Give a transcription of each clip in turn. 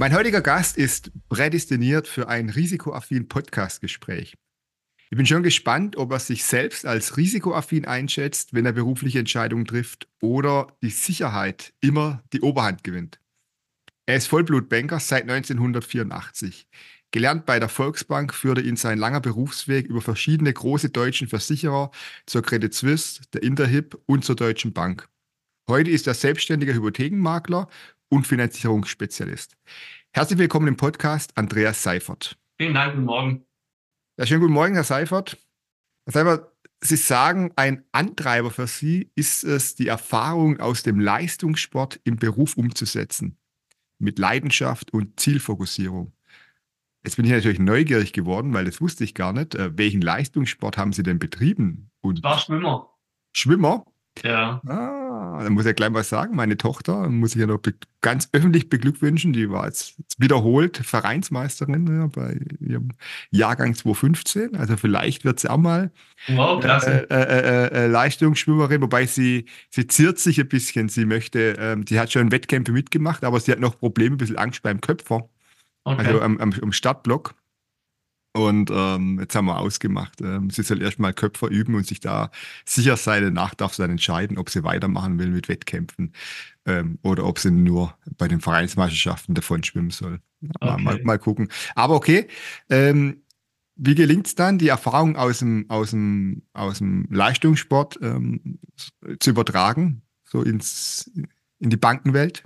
Mein heutiger Gast ist prädestiniert für ein risikoaffin Podcastgespräch. Ich bin schon gespannt, ob er sich selbst als risikoaffin einschätzt, wenn er berufliche Entscheidungen trifft oder die Sicherheit immer die Oberhand gewinnt. Er ist Vollblutbanker seit 1984. Gelernt bei der Volksbank führte ihn sein langer Berufsweg über verschiedene große deutsche Versicherer zur Credit Suisse, der Interhip und zur Deutschen Bank. Heute ist er selbstständiger Hypothekenmakler und Finanzierungsspezialist. Herzlich willkommen im Podcast, Andreas Seifert. Vielen Dank, guten Morgen. Ja, schönen guten Morgen, Herr Seifert. Herr Seifert, Sie sagen, ein Antreiber für Sie ist es, die Erfahrung aus dem Leistungssport im Beruf umzusetzen. Mit Leidenschaft und Zielfokussierung. Jetzt bin ich natürlich neugierig geworden, weil das wusste ich gar nicht. Äh, welchen Leistungssport haben Sie denn betrieben? Und war Schwimmer. Schwimmer? Ja. Ah, dann muss ich gleich mal sagen, meine Tochter, muss ich ja noch ganz öffentlich beglückwünschen, die war jetzt wiederholt Vereinsmeisterin ja, bei ihrem Jahrgang 2015. Also vielleicht wird sie auch mal wow, äh, äh, äh, äh, Leistungsschwimmerin, wobei sie, sie ziert sich ein bisschen. Sie möchte, ähm, die hat schon Wettkämpfe mitgemacht, aber sie hat noch Probleme, ein bisschen Angst beim Köpfer. Okay. Also am, am, am Startblock. Und ähm, jetzt haben wir ausgemacht, ähm, sie soll erstmal Köpfer üben und sich da sicher sein. Danach darf sie dann entscheiden, ob sie weitermachen will mit Wettkämpfen ähm, oder ob sie nur bei den Vereinsmeisterschaften davon schwimmen soll. Okay. Mal, mal, gucken. Aber okay, ähm, wie gelingt es dann, die Erfahrung aus dem, aus dem, aus dem Leistungssport ähm, zu übertragen, so ins, in die Bankenwelt?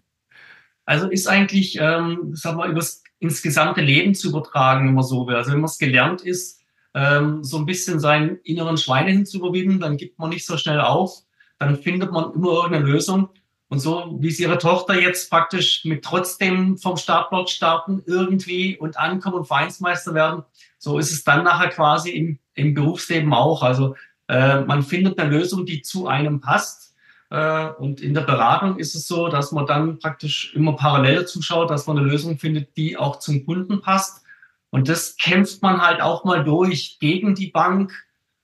Also ist eigentlich, ähm, sagen wir, übers ins gesamte Leben zu übertragen, wenn man so will. Also wenn man es gelernt ist, ähm, so ein bisschen seinen inneren Schweine hinzuüberwinden, dann gibt man nicht so schnell auf, dann findet man immer irgendeine Lösung. Und so wie es ihre Tochter jetzt praktisch mit trotzdem vom Startblock starten irgendwie und ankommen und Vereinsmeister werden, so ist es dann nachher quasi im, im Berufsleben auch. Also äh, man findet eine Lösung, die zu einem passt und in der Beratung ist es so, dass man dann praktisch immer parallel zuschaut, dass man eine Lösung findet, die auch zum Kunden passt. Und das kämpft man halt auch mal durch gegen die Bank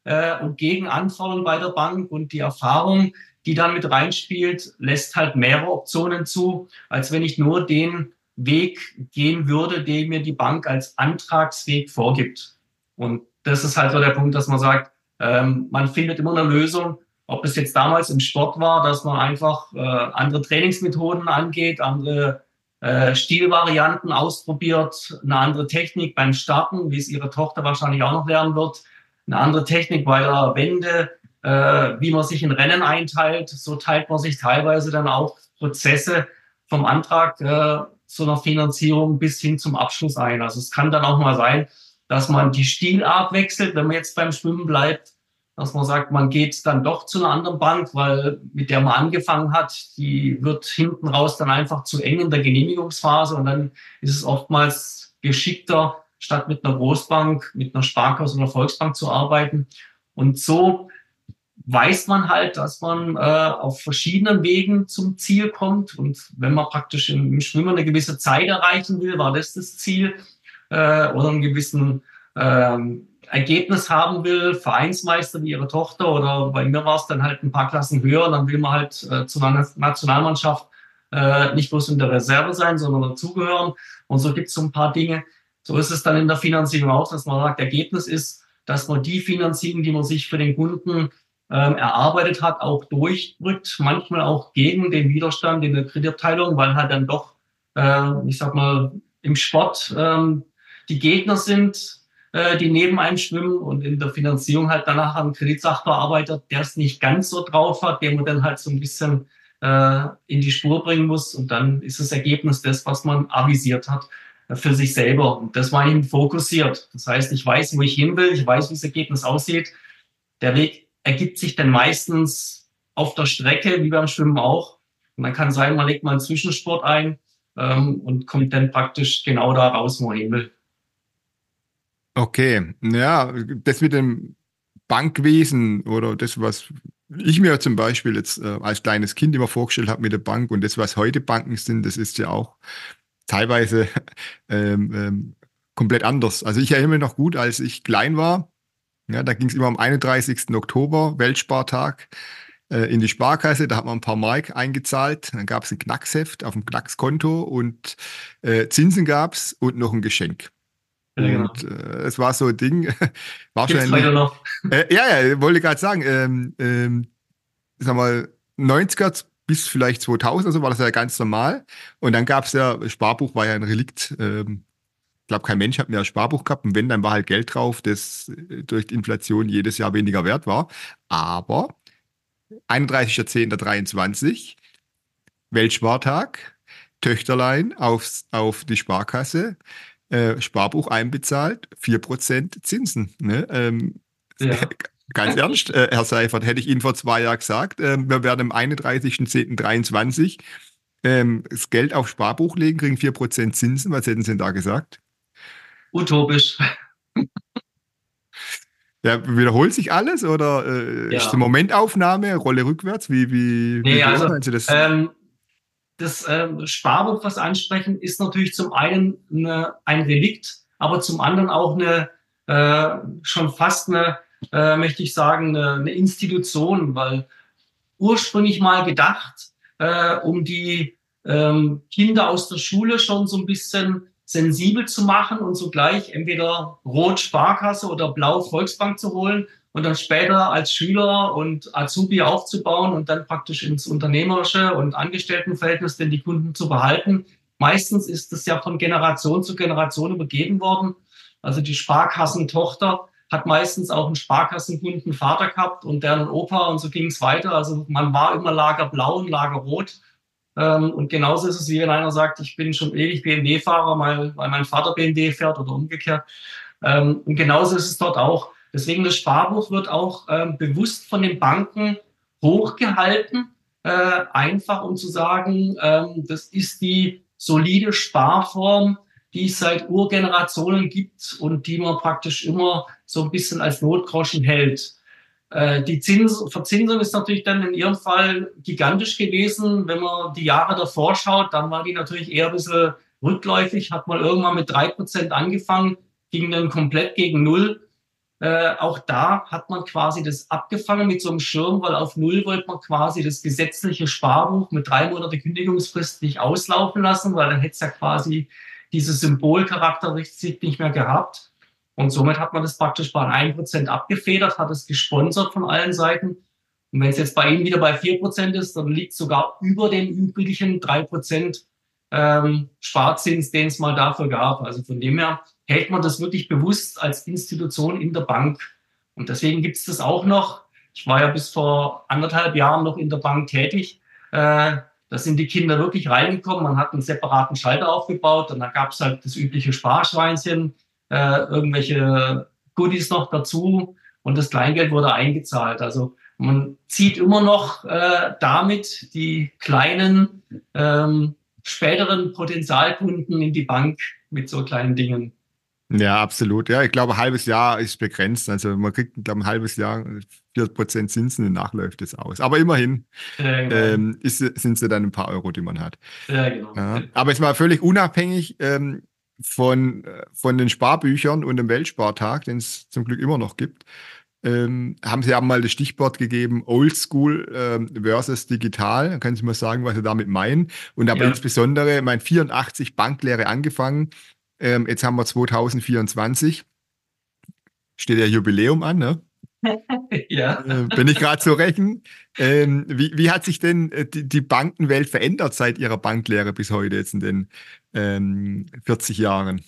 äh, und gegen Anforderungen bei der Bank. Und die Erfahrung, die dann mit reinspielt, lässt halt mehrere Optionen zu, als wenn ich nur den Weg gehen würde, den mir die Bank als Antragsweg vorgibt. Und das ist halt so der Punkt, dass man sagt, ähm, man findet immer eine Lösung, ob es jetzt damals im Sport war, dass man einfach äh, andere Trainingsmethoden angeht, andere äh, Stilvarianten ausprobiert, eine andere Technik beim Starten, wie es ihre Tochter wahrscheinlich auch noch lernen wird, eine andere Technik bei der Wende, äh, wie man sich in Rennen einteilt. So teilt man sich teilweise dann auch Prozesse vom Antrag äh, zu einer Finanzierung bis hin zum Abschluss ein. Also es kann dann auch mal sein, dass man die Stilart wechselt, wenn man jetzt beim Schwimmen bleibt, dass man sagt, man geht dann doch zu einer anderen Bank, weil mit der man angefangen hat, die wird hinten raus dann einfach zu eng in der Genehmigungsphase und dann ist es oftmals geschickter, statt mit einer Großbank, mit einer Sparkasse oder Volksbank zu arbeiten. Und so weiß man halt, dass man äh, auf verschiedenen Wegen zum Ziel kommt. Und wenn man praktisch im, im Schwimmen eine gewisse Zeit erreichen will, war das das Ziel, äh, oder einen gewissen ähm, Ergebnis haben will, Vereinsmeister wie ihre Tochter oder bei mir war es dann halt ein paar Klassen höher, dann will man halt äh, zu einer Nationalmannschaft äh, nicht bloß in der Reserve sein, sondern dazugehören. Und so gibt es so ein paar Dinge. So ist es dann in der Finanzierung auch, dass man sagt, Ergebnis ist, dass man die Finanzierung, die man sich für den Kunden ähm, erarbeitet hat, auch durchdrückt, manchmal auch gegen den Widerstand in der Kreditabteilung, weil halt dann doch, äh, ich sag mal, im Sport ähm, die Gegner sind, äh, die neben einem schwimmen und in der Finanzierung halt danach einen Kreditsachbearbeiter, der es nicht ganz so drauf hat, der man dann halt so ein bisschen äh, in die Spur bringen muss und dann ist das Ergebnis das, was man avisiert hat äh, für sich selber. Und das war eben fokussiert. Das heißt, ich weiß, wo ich hin will, ich weiß, wie das Ergebnis aussieht. Der Weg ergibt sich dann meistens auf der Strecke, wie beim Schwimmen auch. Und dann kann sein, man legt mal einen Zwischensport ein ähm, und kommt dann praktisch genau da raus, wo man hin will. Okay, ja, das mit dem Bankwesen oder das, was ich mir zum Beispiel jetzt äh, als kleines Kind immer vorgestellt habe mit der Bank und das, was heute Banken sind, das ist ja auch teilweise ähm, ähm, komplett anders. Also ich erinnere mich noch gut, als ich klein war, ja, da ging es immer am 31. Oktober, Weltspartag, äh, in die Sparkasse, da hat man ein paar Mark eingezahlt, dann gab es ein Knacksheft auf dem Knackskonto und äh, Zinsen gab es und noch ein Geschenk. Genau. Und äh, es war so ein Ding. Wahrscheinlich. noch? Äh, ja, ja, wollte gerade sagen, ähm, ähm, sag mal, 90er bis vielleicht 2000 also war das ja ganz normal. Und dann gab es ja, Sparbuch war ja ein Relikt. Ähm, ich glaube, kein Mensch hat mehr ein Sparbuch gehabt. Und wenn, dann war halt Geld drauf, das äh, durch die Inflation jedes Jahr weniger wert war. Aber 31.10.23, Weltspartag, Töchterlein aufs, auf die Sparkasse, äh, Sparbuch einbezahlt, 4% Zinsen. Ne? Ähm, ja. Ganz ernst, äh, Herr Seifert, hätte ich Ihnen vor zwei Jahren gesagt, äh, wir werden am 31.10.23 ähm, das Geld auf Sparbuch legen, kriegen 4% Zinsen. Was hätten Sie denn da gesagt? Utopisch. Ja, wiederholt sich alles oder äh, ja. ist die Momentaufnahme, Rolle rückwärts? Wie, wie, nee, wie also, das? Ähm, das ähm, Sparbuch, was ansprechen, ist natürlich zum einen eine, ein Relikt, aber zum anderen auch eine äh, schon fast eine äh, möchte ich sagen, eine, eine, Institution, weil ursprünglich mal gedacht, äh, um die ähm, Kinder aus der Schule schon so ein bisschen sensibel zu machen und sogleich entweder Rot Sparkasse oder Blau Volksbank zu holen und dann später als Schüler und Azubi aufzubauen und dann praktisch ins unternehmerische und Angestelltenverhältnis denn die Kunden zu behalten. Meistens ist das ja von Generation zu Generation übergeben worden. Also die Sparkassentochter hat meistens auch einen Sparkassenkunden Vater gehabt und deren Opa und so ging es weiter. Also man war immer Lager Blau und Lager Rot. Ähm, und genauso ist es, wie wenn einer sagt, ich bin schon ewig BMW-Fahrer, weil, weil mein Vater BMW fährt oder umgekehrt. Ähm, und genauso ist es dort auch. Deswegen das Sparbuch wird auch ähm, bewusst von den Banken hochgehalten, äh, einfach um zu sagen, ähm, das ist die solide Sparform, die es seit Urgenerationen gibt und die man praktisch immer so ein bisschen als Notgroschen hält. Äh, die Zins Verzinsung ist natürlich dann in Ihrem Fall gigantisch gewesen. Wenn man die Jahre davor schaut, dann war die natürlich eher ein bisschen rückläufig, hat man irgendwann mit drei Prozent angefangen, ging dann komplett gegen Null. Äh, auch da hat man quasi das abgefangen mit so einem Schirm, weil auf Null wollte man quasi das gesetzliche Sparbuch mit drei Monate Kündigungsfrist nicht auslaufen lassen, weil dann hätte es ja quasi diese Symbolcharakteristik nicht mehr gehabt. Und somit hat man das praktisch bei 1% abgefedert, hat es gesponsert von allen Seiten. Und wenn es jetzt bei Ihnen wieder bei 4% ist, dann liegt es sogar über den üblichen 3% ähm, Sparzins, den es mal dafür gab. Also von dem her hält man das wirklich bewusst als Institution in der Bank. Und deswegen gibt es das auch noch. Ich war ja bis vor anderthalb Jahren noch in der Bank tätig. Äh, da sind die Kinder wirklich reingekommen. Man hat einen separaten Schalter aufgebaut und da gab es halt das übliche Sparschweinchen, äh, irgendwelche Goodies noch dazu und das Kleingeld wurde eingezahlt. Also man zieht immer noch äh, damit die kleinen ähm, späteren Potenzialkunden in die Bank mit so kleinen Dingen. Ja, absolut. Ja, ich glaube, ein halbes Jahr ist begrenzt. Also man kriegt, glaube ein halbes Jahr 4% Zinsen und nachläuft es aus. Aber immerhin ja, genau. ähm, ist, sind es dann ein paar Euro, die man hat. Ja, genau. Ja. Aber jetzt mal völlig unabhängig ähm, von, von den Sparbüchern und dem Weltspartag, den es zum Glück immer noch gibt, ähm, haben Sie haben mal das Stichwort gegeben, Oldschool ähm, versus digital. Können Sie mal sagen, was Sie damit meinen? Und aber ja. insbesondere, mein 84 Banklehre angefangen, ähm, jetzt haben wir 2024. Steht ja Jubiläum an, ne? ja. Äh, bin ich gerade zu rechnen. Ähm, wie, wie, hat sich denn äh, die, die, Bankenwelt verändert seit Ihrer Banklehre bis heute, jetzt in den ähm, 40 Jahren?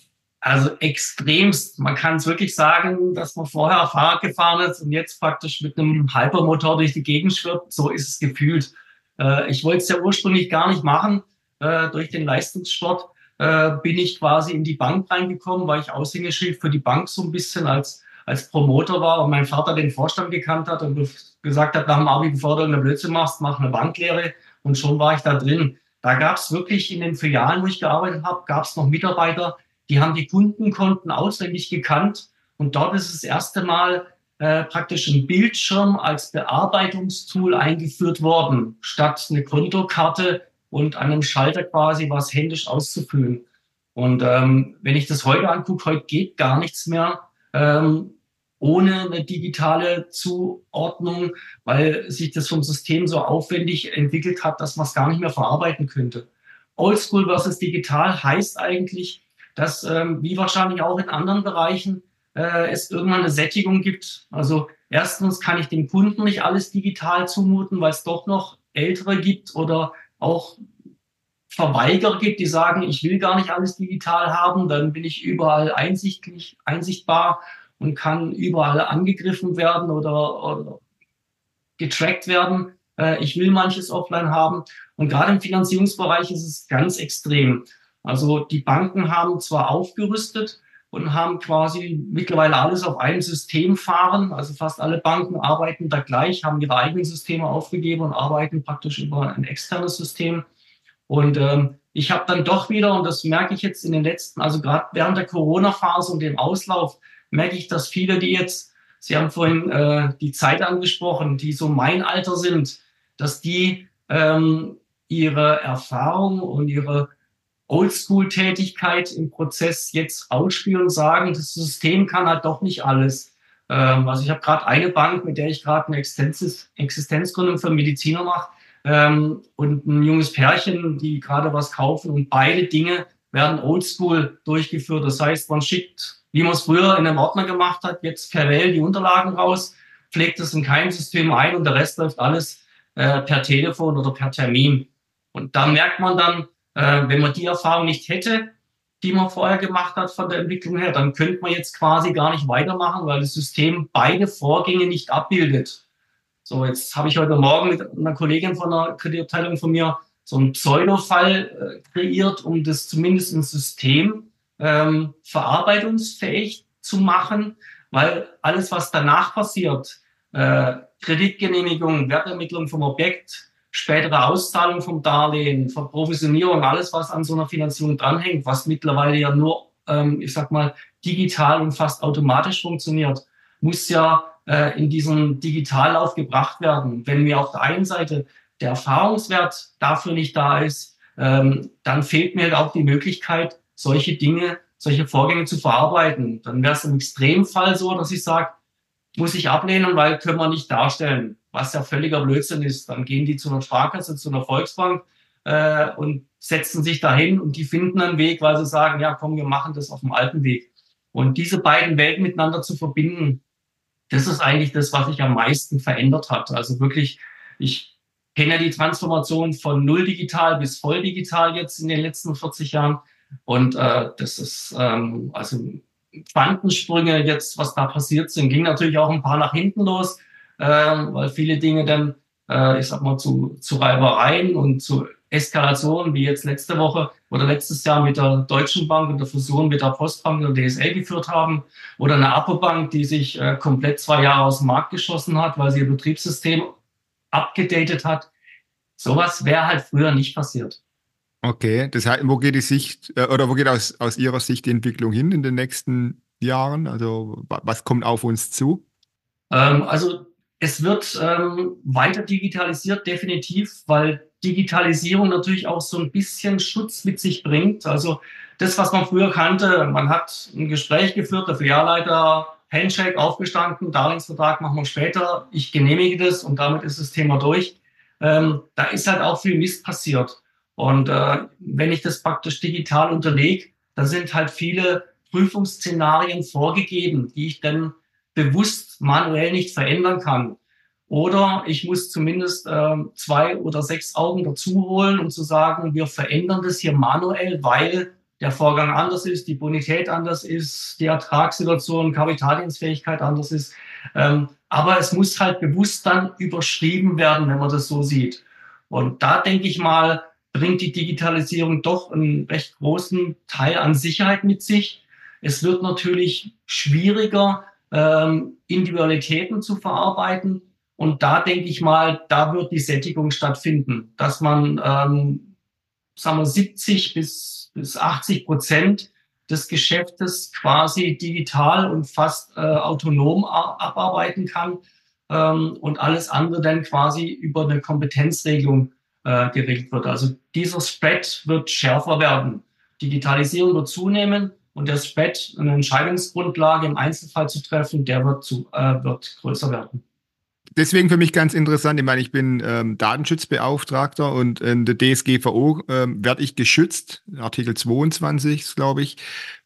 Also extremst. Man kann es wirklich sagen, dass man vorher Fahrrad gefahren ist und jetzt praktisch mit einem Hypermotor durch die Gegend schwirrt. So ist es gefühlt. Äh, ich wollte es ja ursprünglich gar nicht machen äh, durch den Leistungssport äh, bin ich quasi in die Bank reingekommen, weil ich Aushängeschild für die Bank so ein bisschen als, als Promoter war und mein Vater den Vorstand gekannt hat und gesagt hat, nach dem Abi, bevor du eine Blödsinn machst, mach eine Banklehre. Und schon war ich da drin. Da gab es wirklich in den Filialen, wo ich gearbeitet habe, gab es noch Mitarbeiter, die haben die Kundenkonten auswendig gekannt. Und dort ist das erste Mal äh, praktisch ein Bildschirm als Bearbeitungstool eingeführt worden, statt eine Kontokarte und an einem Schalter quasi was händisch auszufüllen. Und ähm, wenn ich das heute angucke, heute geht gar nichts mehr ähm, ohne eine digitale Zuordnung, weil sich das vom System so aufwendig entwickelt hat, dass man es gar nicht mehr verarbeiten könnte. Oldschool versus digital heißt eigentlich, dass, ähm, wie wahrscheinlich auch in anderen Bereichen, äh, es irgendwann eine Sättigung gibt. Also erstens kann ich dem Kunden nicht alles digital zumuten, weil es doch noch ältere gibt oder auch Verweigerer gibt, die sagen, ich will gar nicht alles digital haben, dann bin ich überall einsichtlich, einsichtbar und kann überall angegriffen werden oder, oder getrackt werden. Äh, ich will manches offline haben. Und gerade im Finanzierungsbereich ist es ganz extrem. Also die Banken haben zwar aufgerüstet und haben quasi mittlerweile alles auf einem System fahren. Also fast alle Banken arbeiten da gleich, haben ihre eigenen Systeme aufgegeben und arbeiten praktisch über ein externes System. Und ähm, ich habe dann doch wieder, und das merke ich jetzt in den letzten, also gerade während der Corona-Phase und dem Auslauf, merke ich, dass viele, die jetzt, Sie haben vorhin äh, die Zeit angesprochen, die so mein Alter sind, dass die ähm, ihre Erfahrung und ihre Oldschool-Tätigkeit im Prozess jetzt ausspielen und sagen, das System kann halt doch nicht alles. Ähm, also ich habe gerade eine Bank, mit der ich gerade eine Existenz Existenzgründung für Mediziner mache ähm, und ein junges Pärchen, die gerade was kaufen und beide Dinge werden oldschool durchgeführt. Das heißt, man schickt, wie man es früher in einem Ordner gemacht hat, jetzt per Mail die Unterlagen raus, pflegt es in kein System ein und der Rest läuft alles äh, per Telefon oder per Termin. Und da merkt man dann, äh, wenn man die Erfahrung nicht hätte, die man vorher gemacht hat von der Entwicklung her, dann könnte man jetzt quasi gar nicht weitermachen, weil das System beide Vorgänge nicht abbildet. So, jetzt habe ich heute Morgen mit einer Kollegin von der Kreditabteilung von mir so einen Pseudo-Fall äh, kreiert, um das zumindest im System ähm, verarbeitungsfähig zu machen, weil alles, was danach passiert, äh, Kreditgenehmigung, Wertermittlung vom Objekt, spätere Auszahlung vom Darlehen, Verprovisionierung, alles, was an so einer Finanzierung dranhängt, was mittlerweile ja nur, ähm, ich sag mal, digital und fast automatisch funktioniert, muss ja äh, in diesen Digitallauf gebracht werden. Wenn mir auf der einen Seite der Erfahrungswert dafür nicht da ist, ähm, dann fehlt mir auch die Möglichkeit, solche Dinge, solche Vorgänge zu verarbeiten. Dann wäre es im Extremfall so, dass ich sage, muss ich ablehnen, weil können wir nicht darstellen, was ja völliger Blödsinn ist. Dann gehen die zu einer Sparkasse, zu einer Volksbank äh, und setzen sich dahin und die finden einen Weg, weil sie sagen, ja komm, wir machen das auf dem alten Weg. Und diese beiden Welten miteinander zu verbinden, das ist eigentlich das, was sich am meisten verändert hat. Also wirklich, ich kenne die Transformation von null digital bis voll digital jetzt in den letzten 40 Jahren. Und äh, das ist ähm, also Quantensprünge jetzt, was da passiert sind, ging natürlich auch ein paar nach hinten los, äh, weil viele Dinge dann, äh, ich sag mal, zu, zu Reibereien und zu Eskalationen, wie jetzt letzte Woche oder letztes Jahr mit der Deutschen Bank und der Fusion mit der Postbank und der DSL geführt haben, oder eine Apobank, die sich äh, komplett zwei Jahre aus dem Markt geschossen hat, weil sie ihr Betriebssystem abgedatet hat. Sowas wäre halt früher nicht passiert. Okay, das heißt, wo geht die Sicht äh, oder wo geht aus, aus Ihrer Sicht die Entwicklung hin in den nächsten Jahren? Also was kommt auf uns zu? Ähm, also es wird ähm, weiter digitalisiert, definitiv, weil Digitalisierung natürlich auch so ein bisschen Schutz mit sich bringt. Also das, was man früher kannte, man hat ein Gespräch geführt, der Filialleiter, Handshake aufgestanden, Darlehensvertrag machen wir später, ich genehmige das und damit ist das Thema durch. Ähm, da ist halt auch viel Mist passiert. Und äh, wenn ich das praktisch digital unterlege, da sind halt viele Prüfungsszenarien vorgegeben, die ich dann bewusst manuell nicht verändern kann. Oder ich muss zumindest äh, zwei oder sechs Augen dazu holen, um zu sagen, wir verändern das hier manuell, weil der Vorgang anders ist, die Bonität anders ist, die Ertragssituation, Kapitaldienstfähigkeit anders ist. Ähm, aber es muss halt bewusst dann überschrieben werden, wenn man das so sieht. Und da denke ich mal, bringt die Digitalisierung doch einen recht großen Teil an Sicherheit mit sich. Es wird natürlich schwieriger, ähm, Individualitäten zu verarbeiten. Und da denke ich mal, da wird die Sättigung stattfinden, dass man, ähm, sagen wir, 70 bis, bis 80 Prozent des Geschäftes quasi digital und fast äh, autonom abarbeiten kann ähm, und alles andere dann quasi über eine Kompetenzregelung äh, geregelt wird. Also dieser Spread wird schärfer werden. Digitalisierung wird zunehmen und der Spread, eine Entscheidungsgrundlage im Einzelfall zu treffen, der wird, zu, äh, wird größer werden deswegen für mich ganz interessant. Ich meine, ich bin ähm, Datenschutzbeauftragter und in der DSGVO ähm, werde ich geschützt, Artikel 22, glaube ich,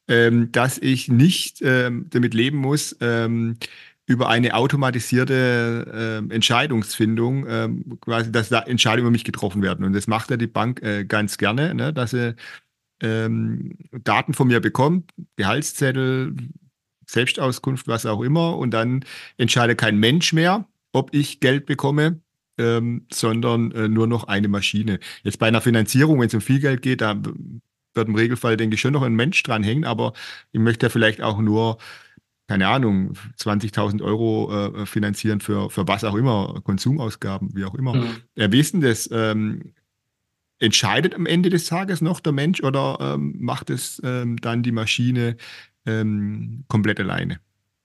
ähm, dass ich nicht ähm, damit leben muss, ähm, über eine automatisierte äh, Entscheidungsfindung, ähm, quasi, dass da Entscheidungen über mich getroffen werden. Und das macht ja die Bank äh, ganz gerne, ne, dass sie ähm, Daten von mir bekommt, Gehaltszettel, Selbstauskunft, was auch immer, und dann entscheidet kein Mensch mehr, ob ich Geld bekomme, ähm, sondern äh, nur noch eine Maschine. Jetzt bei einer Finanzierung, wenn es um viel Geld geht, da wird im Regelfall, denke ich, schon noch ein Mensch dranhängen, aber ich möchte ja vielleicht auch nur keine Ahnung, 20.000 Euro äh, finanzieren für, für was auch immer, Konsumausgaben, wie auch immer. Mhm. Äh, wie ist denn das? Ähm, entscheidet am Ende des Tages noch der Mensch oder ähm, macht es ähm, dann die Maschine ähm, komplett alleine?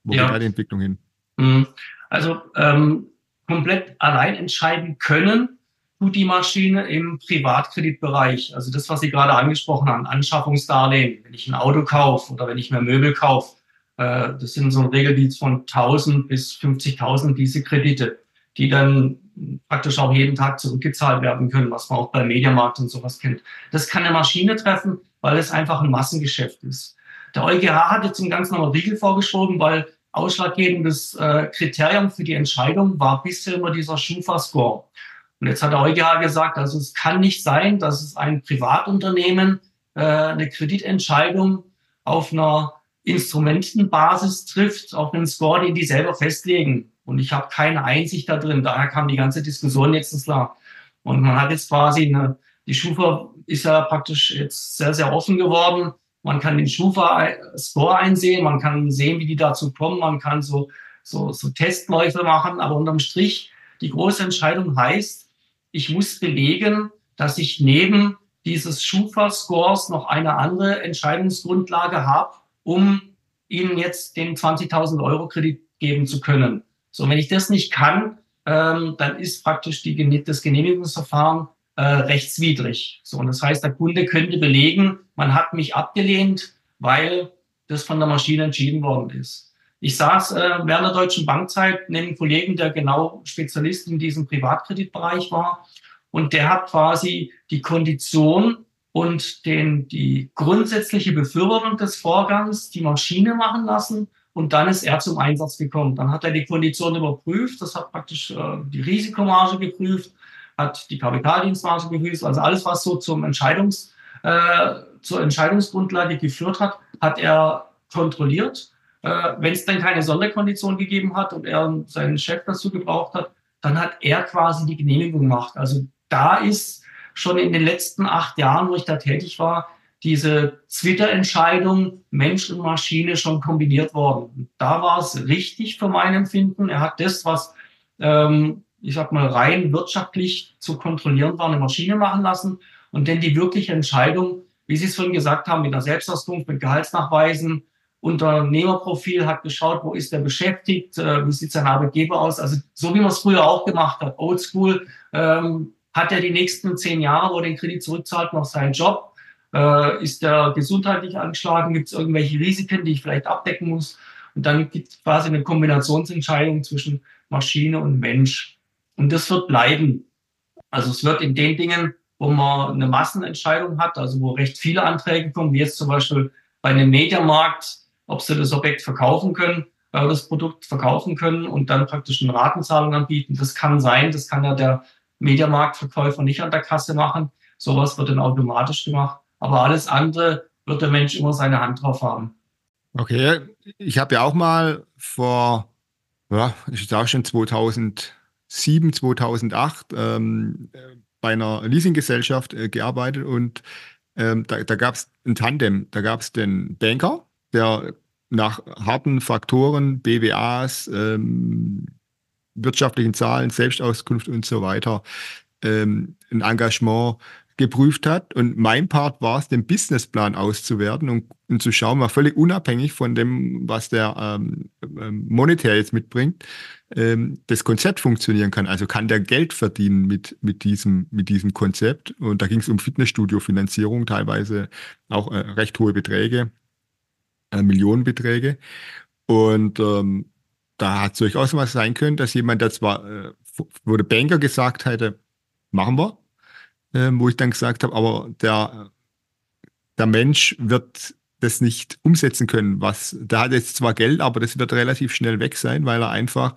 Wo ja. geht da die Entwicklung hin? Mhm. Also ähm, komplett allein entscheiden können tut die Maschine im Privatkreditbereich. Also das, was Sie gerade angesprochen haben, Anschaffungsdarlehen, wenn ich ein Auto kaufe oder wenn ich mir Möbel kaufe äh, das sind so Regelbeats von 1000 bis 50.000 diese Kredite, die dann praktisch auch jeden Tag zurückgezahlt werden können, was man auch beim Mediamarkt und sowas kennt. Das kann eine Maschine treffen, weil es einfach ein Massengeschäft ist. Der EuGH hat jetzt einen ganz normalen Riegel vorgeschoben, weil ausschlaggebendes äh, Kriterium für die Entscheidung war bisher immer dieser Schufa-Score. Und jetzt hat der EuGH gesagt, also es kann nicht sein, dass es ein Privatunternehmen äh, eine Kreditentscheidung auf einer Instrumentenbasis trifft, auf einen Score, den die selber festlegen. Und ich habe keine Einsicht da drin. Daher kam die ganze Diskussion jetzt ins klar. Und man hat jetzt quasi eine, die Schufa ist ja praktisch jetzt sehr, sehr offen geworden. Man kann den Schufa-Score einsehen, man kann sehen, wie die dazu kommen, man kann so, so, so Testläufe machen, aber unterm Strich, die große Entscheidung heißt, ich muss belegen, dass ich neben dieses Schufa-Scores noch eine andere Entscheidungsgrundlage habe, um ihnen jetzt den 20.000 Euro Kredit geben zu können. So, wenn ich das nicht kann, ähm, dann ist praktisch die, das Genehmigungsverfahren äh, rechtswidrig. So, und das heißt, der Kunde könnte belegen, man hat mich abgelehnt, weil das von der Maschine entschieden worden ist. Ich saß äh, während der Deutschen Bankzeit neben einem Kollegen, der genau Spezialist in diesem Privatkreditbereich war. Und der hat quasi die Kondition und den, die grundsätzliche Befürwortung des Vorgangs die Maschine machen lassen und dann ist er zum Einsatz gekommen. Dann hat er die Kondition überprüft, das hat praktisch äh, die Risikomarge geprüft, hat die Kapitaldienstmarge geprüft, also alles, was so zum Entscheidungs, äh, zur Entscheidungsgrundlage geführt hat, hat er kontrolliert. Äh, Wenn es dann keine Sonderkondition gegeben hat und er seinen Chef dazu gebraucht hat, dann hat er quasi die Genehmigung gemacht. Also da ist schon in den letzten acht Jahren, wo ich da tätig war, diese Twitter-Entscheidung Mensch und Maschine schon kombiniert worden. Da war es richtig für mein Empfinden. Er hat das, was ähm, ich sag mal rein wirtschaftlich zu kontrollieren war, eine Maschine machen lassen und dann die wirkliche Entscheidung, wie Sie es vorhin gesagt haben, mit einer Selbstauskunft, mit Gehaltsnachweisen, Unternehmerprofil hat geschaut, wo ist der beschäftigt, äh, wie sieht sein Arbeitgeber aus. Also so wie man es früher auch gemacht hat, oldschool, ähm, hat er die nächsten zehn Jahre, wo er den Kredit zurückzahlt, noch seinen Job? Äh, ist er gesundheitlich angeschlagen? Gibt es irgendwelche Risiken, die ich vielleicht abdecken muss? Und dann gibt es quasi eine Kombinationsentscheidung zwischen Maschine und Mensch. Und das wird bleiben. Also es wird in den Dingen, wo man eine Massenentscheidung hat, also wo recht viele Anträge kommen, wie jetzt zum Beispiel bei einem Mediamarkt, ob sie das Objekt verkaufen können, äh, das Produkt verkaufen können und dann praktisch eine Ratenzahlung anbieten. Das kann sein, das kann ja der Mediamarktverkäufer nicht an der Kasse machen. Sowas wird dann automatisch gemacht. Aber alles andere wird der Mensch immer seine Hand drauf haben. Okay, ich habe ja auch mal vor, ja, ich sage schon 2007, 2008 ähm, bei einer Leasinggesellschaft äh, gearbeitet und ähm, da, da gab es ein Tandem. Da gab es den Banker, der nach harten Faktoren, BWAs, ähm, wirtschaftlichen Zahlen, Selbstauskunft und so weiter, ähm, ein Engagement geprüft hat. Und mein Part war es, den Businessplan auszuwerten und, und, zu schauen, mal völlig unabhängig von dem, was der ähm, ähm, monetär jetzt mitbringt, ähm, das Konzept funktionieren kann. Also kann der Geld verdienen mit, mit, diesem, mit diesem Konzept. Und da ging es um Fitnessstudio-Finanzierung, teilweise auch äh, recht hohe Beträge, äh, Millionenbeträge. Und ähm, da hat es durchaus was sein können, dass jemand, der zwar, äh, wo der Banker gesagt hätte, machen wir, äh, wo ich dann gesagt habe, aber der, der Mensch wird das nicht umsetzen können. Was, der hat jetzt zwar Geld, aber das wird relativ schnell weg sein, weil er einfach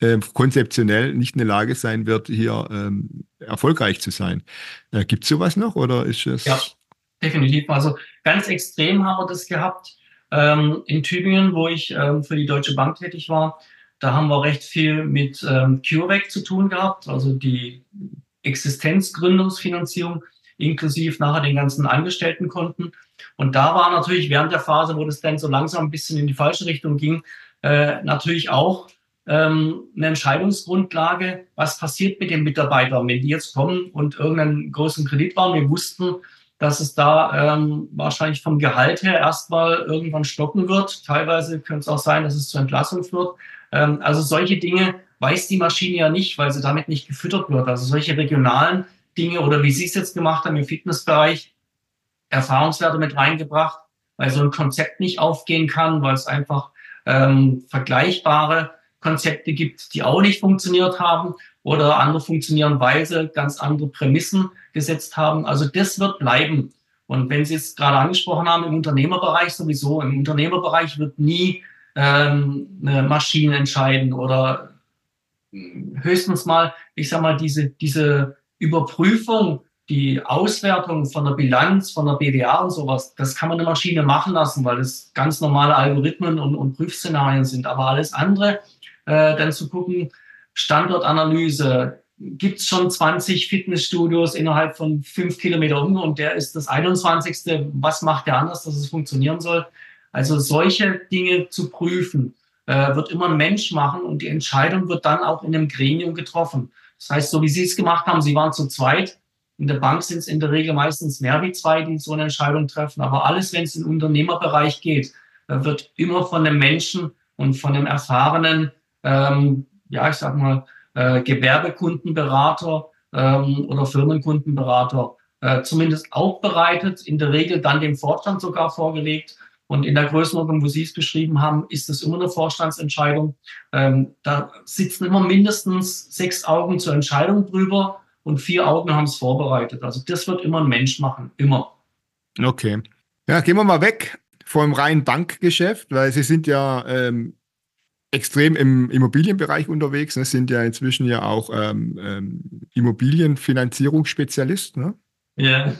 äh, konzeptionell nicht in der Lage sein wird, hier ähm, erfolgreich zu sein. Äh, Gibt es sowas noch oder ist es? Ja, definitiv. Also ganz extrem haben wir das gehabt. Ähm, in Tübingen, wo ich ähm, für die Deutsche Bank tätig war, da haben wir recht viel mit ähm, CureVac zu tun gehabt, also die Existenzgründungsfinanzierung inklusive nachher den ganzen Angestelltenkonten. Und da war natürlich während der Phase, wo das dann so langsam ein bisschen in die falsche Richtung ging, äh, natürlich auch ähm, eine Entscheidungsgrundlage, was passiert mit den Mitarbeitern, wenn die jetzt kommen und irgendeinen großen Kredit waren. Wir wussten, dass es da ähm, wahrscheinlich vom Gehalt her erstmal irgendwann stocken wird. Teilweise könnte es auch sein, dass es zur Entlassung führt. Ähm, also solche Dinge weiß die Maschine ja nicht, weil sie damit nicht gefüttert wird. Also solche regionalen Dinge oder wie Sie es jetzt gemacht haben im Fitnessbereich, Erfahrungswerte mit reingebracht, weil so ein Konzept nicht aufgehen kann, weil es einfach ähm, vergleichbare Konzepte gibt, die auch nicht funktioniert haben oder andere funktionieren, weil sie ganz andere Prämissen gesetzt haben. Also das wird bleiben. Und wenn Sie es gerade angesprochen haben, im Unternehmerbereich sowieso, im Unternehmerbereich wird nie ähm, eine Maschine entscheiden oder höchstens mal, ich sag mal, diese, diese Überprüfung, die Auswertung von der Bilanz, von der BWA und sowas, das kann man eine Maschine machen lassen, weil das ganz normale Algorithmen und, und Prüfszenarien sind. Aber alles andere, äh, dann zu gucken, Standortanalyse, gibt es schon 20 Fitnessstudios innerhalb von fünf Kilometer um und der ist das 21. Was macht der anders, dass es funktionieren soll? Also solche Dinge zu prüfen äh, wird immer ein Mensch machen und die Entscheidung wird dann auch in einem Gremium getroffen. Das heißt, so wie Sie es gemacht haben, Sie waren zu zweit. In der Bank sind es in der Regel meistens mehr wie zwei, die so eine Entscheidung treffen. Aber alles, wenn es in den Unternehmerbereich geht, äh, wird immer von einem Menschen und von einem erfahrenen, ähm, ja, ich sag mal, äh, Gewerbekundenberater ähm, oder Firmenkundenberater äh, zumindest aufbereitet, in der Regel dann dem Vorstand sogar vorgelegt und in der Größenordnung, wo Sie es beschrieben haben, ist es immer eine Vorstandsentscheidung. Ähm, da sitzen immer mindestens sechs Augen zur Entscheidung drüber und vier Augen haben es vorbereitet. Also das wird immer ein Mensch machen, immer. Okay. Ja, gehen wir mal weg vom reinen Bankgeschäft, weil Sie sind ja ähm, extrem im Immobilienbereich unterwegs. Ne? Sind ja inzwischen ja auch ähm, ähm Immobilienfinanzierungsspezialist. Ne? Ja.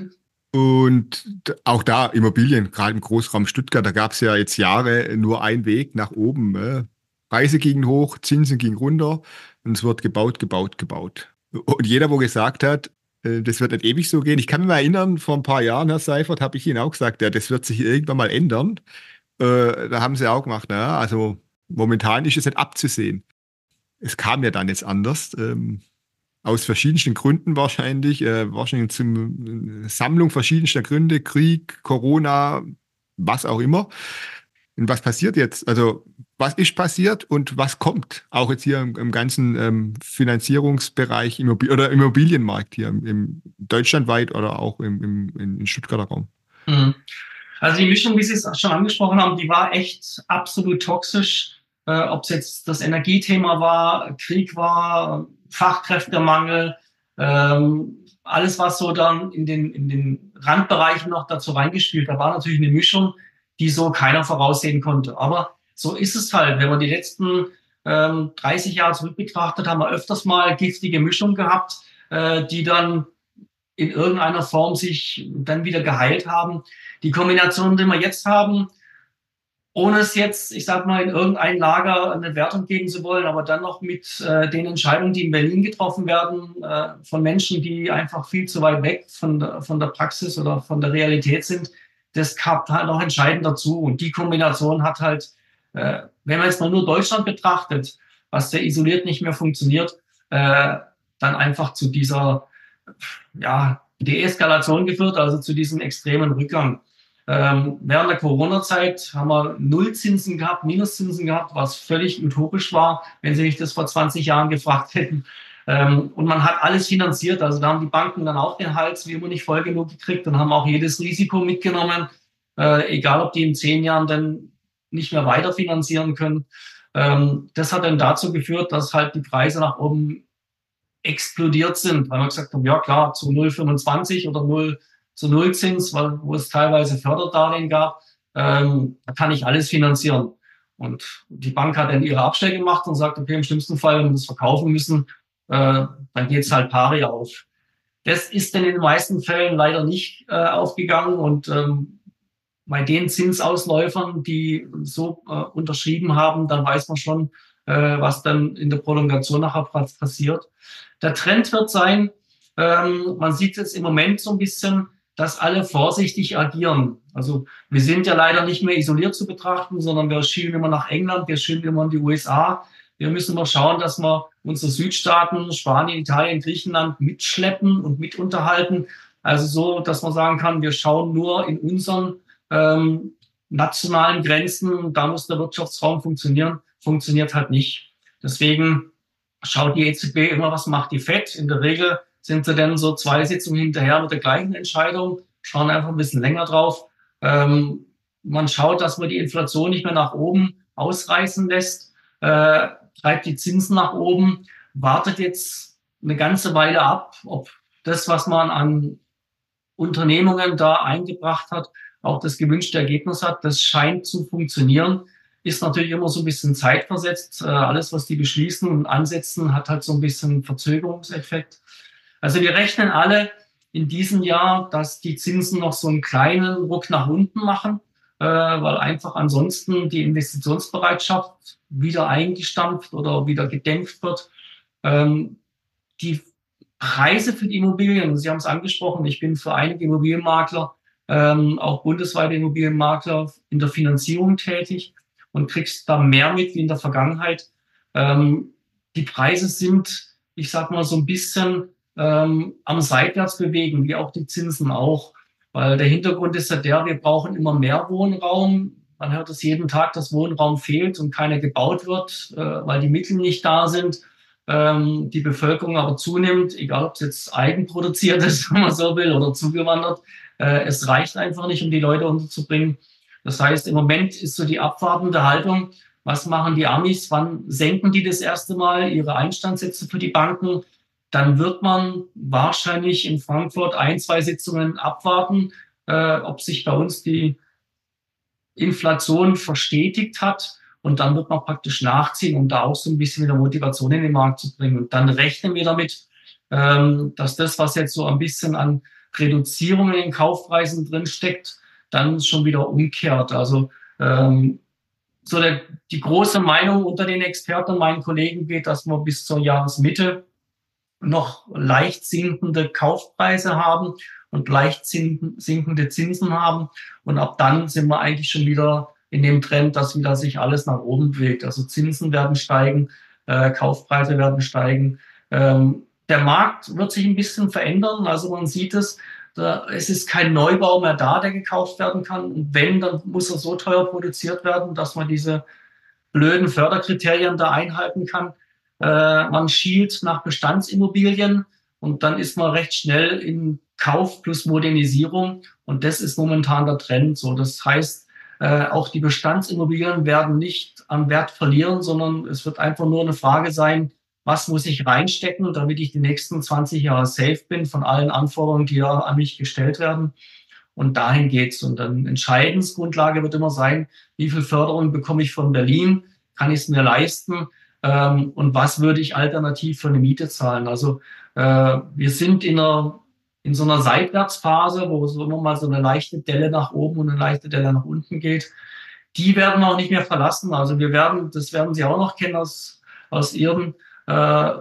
Und auch da Immobilien, gerade im Großraum Stuttgart, da gab es ja jetzt Jahre nur einen Weg nach oben. Ne? Preise gingen hoch, Zinsen gingen runter und es wird gebaut, gebaut, gebaut. Und jeder, wo gesagt hat, äh, das wird nicht ewig so gehen. Ich kann mich mal erinnern, vor ein paar Jahren, Herr Seifert, habe ich Ihnen auch gesagt, ja, das wird sich irgendwann mal ändern. Äh, da haben Sie auch gemacht, naja, also momentan ist es nicht abzusehen. Es kam ja dann jetzt anders. Ähm, aus verschiedensten Gründen wahrscheinlich, äh, wahrscheinlich zum äh, Sammlung verschiedenster Gründe, Krieg, Corona, was auch immer. Und was passiert jetzt? Also was ist passiert und was kommt? Auch jetzt hier im, im ganzen ähm, Finanzierungsbereich Immobil oder Immobilienmarkt hier im, im deutschlandweit oder auch im, im, Stuttgarter Raum. Mhm. Also die Mischung, wie Sie es schon angesprochen haben, die war echt absolut toxisch. Äh, Ob es jetzt das Energiethema war, Krieg war, Fachkräftemangel, ähm, alles, was so dann in den, in den Randbereichen noch dazu reingespielt, da war natürlich eine Mischung, die so keiner voraussehen konnte. Aber so ist es halt. Wenn man die letzten ähm, 30 Jahre zurück betrachtet, haben wir öfters mal giftige Mischung gehabt, äh, die dann in irgendeiner Form sich dann wieder geheilt haben. Die Kombination, die wir jetzt haben, ohne es jetzt, ich sag mal, in irgendein Lager eine Wertung geben zu wollen, aber dann noch mit äh, den Entscheidungen, die in Berlin getroffen werden, äh, von Menschen, die einfach viel zu weit weg von der, von der Praxis oder von der Realität sind, das gab halt auch entscheidend dazu. Und die Kombination hat halt, äh, wenn man jetzt mal nur Deutschland betrachtet, was sehr isoliert nicht mehr funktioniert, äh, dann einfach zu dieser ja, Deeskalation geführt, also zu diesem extremen Rückgang. Ähm, während der Corona-Zeit haben wir Nullzinsen gehabt, Minuszinsen gehabt, was völlig utopisch war, wenn Sie mich das vor 20 Jahren gefragt hätten. Ähm, und man hat alles finanziert. Also da haben die Banken dann auch den Hals wie immer nicht voll genug gekriegt und haben auch jedes Risiko mitgenommen, äh, egal ob die in zehn Jahren dann nicht mehr weiter finanzieren können. Ähm, das hat dann dazu geführt, dass halt die Preise nach oben explodiert sind, weil man gesagt hat, ja klar, zu 0,25 oder 0 zu Nullzins, weil, wo es teilweise Förderdarlehen gab, ähm, da kann ich alles finanzieren. Und die Bank hat dann ihre Abschläge gemacht und sagt, okay, im schlimmsten Fall, wenn wir das verkaufen müssen, äh, dann geht es halt pari auf. Das ist dann in den meisten Fällen leider nicht äh, aufgegangen und ähm, bei den Zinsausläufern, die so äh, unterschrieben haben, dann weiß man schon, äh, was dann in der Prolongation nachher passiert. Der Trend wird sein, ähm, man sieht es im Moment so ein bisschen, dass alle vorsichtig agieren. Also wir sind ja leider nicht mehr isoliert zu betrachten, sondern wir schielen immer nach England, wir schielen immer in die USA, wir müssen mal schauen, dass wir unsere Südstaaten, Spanien, Italien, Griechenland mitschleppen und mitunterhalten. Also so, dass man sagen kann, wir schauen nur in unseren ähm, nationalen Grenzen, da muss der Wirtschaftsraum funktionieren, funktioniert halt nicht. Deswegen schaut die EZB immer, was macht die FED. In der Regel sind sie dann so zwei Sitzungen hinterher mit der gleichen Entscheidung, schauen einfach ein bisschen länger drauf. Ähm, man schaut, dass man die Inflation nicht mehr nach oben ausreißen lässt. Äh, treibt die Zinsen nach oben, wartet jetzt eine ganze Weile ab, ob das, was man an Unternehmungen da eingebracht hat, auch das gewünschte Ergebnis hat. Das scheint zu funktionieren. Ist natürlich immer so ein bisschen zeitversetzt. Äh, alles, was die beschließen und ansetzen, hat halt so ein bisschen Verzögerungseffekt. Also wir rechnen alle in diesem Jahr, dass die Zinsen noch so einen kleinen Ruck nach unten machen äh, weil einfach ansonsten die Investitionsbereitschaft wieder eingestampft oder wieder gedämpft wird. Ähm, die Preise für die Immobilien, Sie haben es angesprochen, ich bin für einige Immobilienmakler, ähm, auch bundesweite Immobilienmakler in der Finanzierung tätig und kriegst da mehr mit wie in der Vergangenheit. Ähm, die Preise sind, ich sag mal, so ein bisschen ähm, am Seitwärts bewegen, wie auch die Zinsen auch. Weil der Hintergrund ist ja der, wir brauchen immer mehr Wohnraum. Man hört es jeden Tag, dass Wohnraum fehlt und keiner gebaut wird, äh, weil die Mittel nicht da sind. Ähm, die Bevölkerung aber zunimmt, egal ob es jetzt eigenproduziert ist, wenn man so will, oder zugewandert. Äh, es reicht einfach nicht, um die Leute unterzubringen. Das heißt, im Moment ist so die abwartende Haltung, was machen die Amis, wann senken die das erste Mal ihre Einstandssätze für die Banken, dann wird man wahrscheinlich in Frankfurt ein, zwei Sitzungen abwarten, äh, ob sich bei uns die Inflation verstetigt hat. Und dann wird man praktisch nachziehen, um da auch so ein bisschen wieder Motivation in den Markt zu bringen. Und dann rechnen wir damit, ähm, dass das, was jetzt so ein bisschen an Reduzierungen in den Kaufpreisen drinsteckt, dann schon wieder umkehrt. Also ähm, so der, die große Meinung unter den Experten meinen Kollegen geht, dass wir bis zur Jahresmitte noch leicht sinkende Kaufpreise haben und leicht sinkende Zinsen haben. Und ab dann sind wir eigentlich schon wieder in dem Trend, dass wieder sich alles nach oben bewegt. Also Zinsen werden steigen, äh, Kaufpreise werden steigen. Ähm, der Markt wird sich ein bisschen verändern. Also man sieht es, da, es ist kein Neubau mehr da, der gekauft werden kann. Und wenn, dann muss er so teuer produziert werden, dass man diese blöden Förderkriterien da einhalten kann. Äh, man schielt nach Bestandsimmobilien und dann ist man recht schnell in Kauf plus Modernisierung. Und das ist momentan der Trend. So, das heißt, äh, auch die Bestandsimmobilien werden nicht an Wert verlieren, sondern es wird einfach nur eine Frage sein, was muss ich reinstecken, damit ich die nächsten 20 Jahre safe bin von allen Anforderungen, die ja an mich gestellt werden. Und dahin geht's. Und dann Entscheidensgrundlage wird immer sein, wie viel Förderung bekomme ich von Berlin? Kann ich es mir leisten? Ähm, und was würde ich alternativ für eine Miete zahlen. Also äh, wir sind in einer in so einer Seitwärtsphase, wo es immer mal so eine leichte Delle nach oben und eine leichte Delle nach unten geht. Die werden wir auch nicht mehr verlassen. Also wir werden, das werden Sie auch noch kennen aus, aus Ihren äh,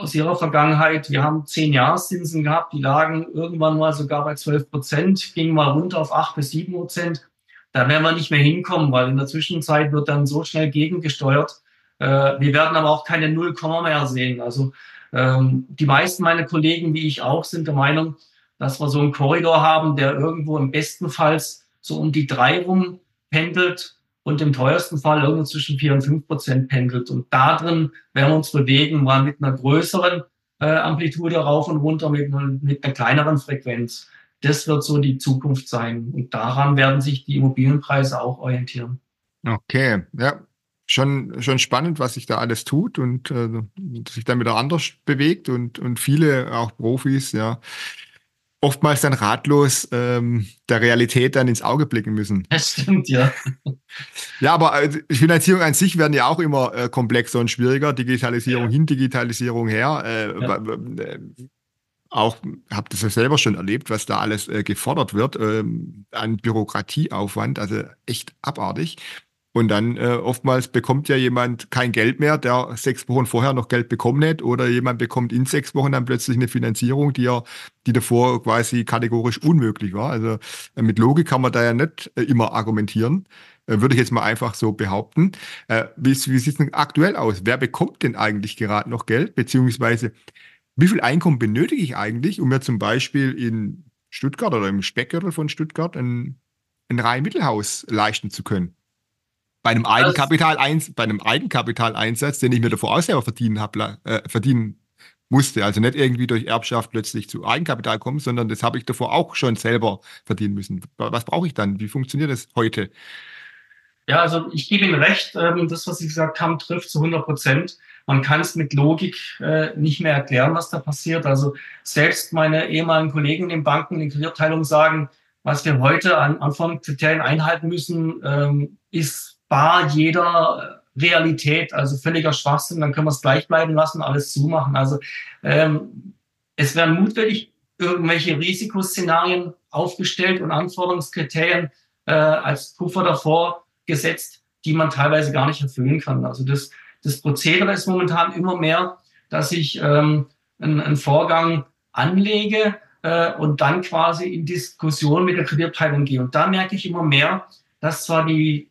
aus ihrer Vergangenheit. Wir haben zehn Jahreszinsen gehabt, die lagen irgendwann mal sogar bei 12 Prozent, gingen mal runter auf acht bis sieben Prozent. Da werden wir nicht mehr hinkommen, weil in der Zwischenzeit wird dann so schnell gegengesteuert. Äh, wir werden aber auch keine Null mehr sehen. Also ähm, die meisten meiner Kollegen, wie ich auch, sind der Meinung, dass wir so einen Korridor haben, der irgendwo im besten Fall so um die drei rum pendelt und im teuersten Fall irgendwo zwischen vier und fünf Prozent pendelt. Und da drin werden wir uns bewegen, mal mit einer größeren äh, Amplitude rauf und runter, mit, mit einer kleineren Frequenz. Das wird so die Zukunft sein. Und daran werden sich die Immobilienpreise auch orientieren. Okay, ja, schon, schon spannend, was sich da alles tut und äh, sich dann wieder anders bewegt und, und viele, auch Profis, ja, oftmals dann ratlos ähm, der Realität dann ins Auge blicken müssen. Das stimmt, ja. Ja, aber äh, Finanzierung an sich werden ja auch immer äh, komplexer und schwieriger. Digitalisierung ja. hin, Digitalisierung her. Äh, ja. äh, auch habe das ja selber schon erlebt, was da alles äh, gefordert wird ähm, an Bürokratieaufwand, also echt abartig. Und dann äh, oftmals bekommt ja jemand kein Geld mehr, der sechs Wochen vorher noch Geld bekommen hat, oder jemand bekommt in sechs Wochen dann plötzlich eine Finanzierung, die er, die davor quasi kategorisch unmöglich war. Also äh, mit Logik kann man da ja nicht äh, immer argumentieren, äh, würde ich jetzt mal einfach so behaupten. Äh, wie, wie sieht es denn aktuell aus? Wer bekommt denn eigentlich gerade noch Geld? Beziehungsweise wie viel Einkommen benötige ich eigentlich, um mir zum Beispiel in Stuttgart oder im Speckgürtel von Stuttgart ein, ein Reihenmittelhaus leisten zu können? Bei einem Eigenkapital bei einem Eigenkapitaleinsatz, den ich mir davor auch selber verdienen, hab, äh, verdienen musste. Also nicht irgendwie durch Erbschaft plötzlich zu Eigenkapital kommen, sondern das habe ich davor auch schon selber verdienen müssen. Was brauche ich dann? Wie funktioniert das heute? Ja, also ich gebe Ihnen recht, ähm, das, was Sie gesagt haben, trifft zu 100 Prozent. Man kann es mit Logik äh, nicht mehr erklären, was da passiert. Also selbst meine ehemaligen Kollegen in den Banken, in den Kreditabteilungen sagen, was wir heute an Anforderungskriterien einhalten müssen, ähm, ist bar jeder Realität, also völliger Schwachsinn, dann können wir es gleich bleiben lassen, alles zumachen. Also ähm, es werden mutwillig irgendwelche Risikoszenarien aufgestellt und Anforderungskriterien äh, als Puffer davor gesetzt, die man teilweise gar nicht erfüllen kann. Also das, das Prozedere ist momentan immer mehr, dass ich ähm, einen, einen Vorgang anlege äh, und dann quasi in Diskussion mit der Kreditabteilung gehe. Und da merke ich immer mehr, dass zwar die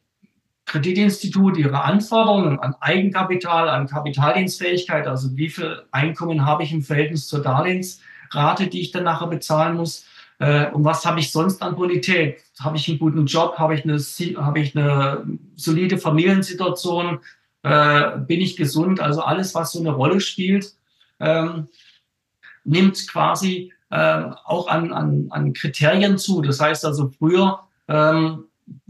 Kreditinstitute ihre Anforderungen an Eigenkapital, an Kapitaldienstfähigkeit, also wie viel Einkommen habe ich im Verhältnis zur Darlehensrate, die ich dann nachher bezahlen muss, äh, und was habe ich sonst an Bonität? Habe ich einen guten Job? Habe ich eine, habe ich eine solide Familiensituation? Äh, bin ich gesund? Also alles, was so eine Rolle spielt, ähm, nimmt quasi äh, auch an, an, an Kriterien zu. Das heißt also, früher ähm,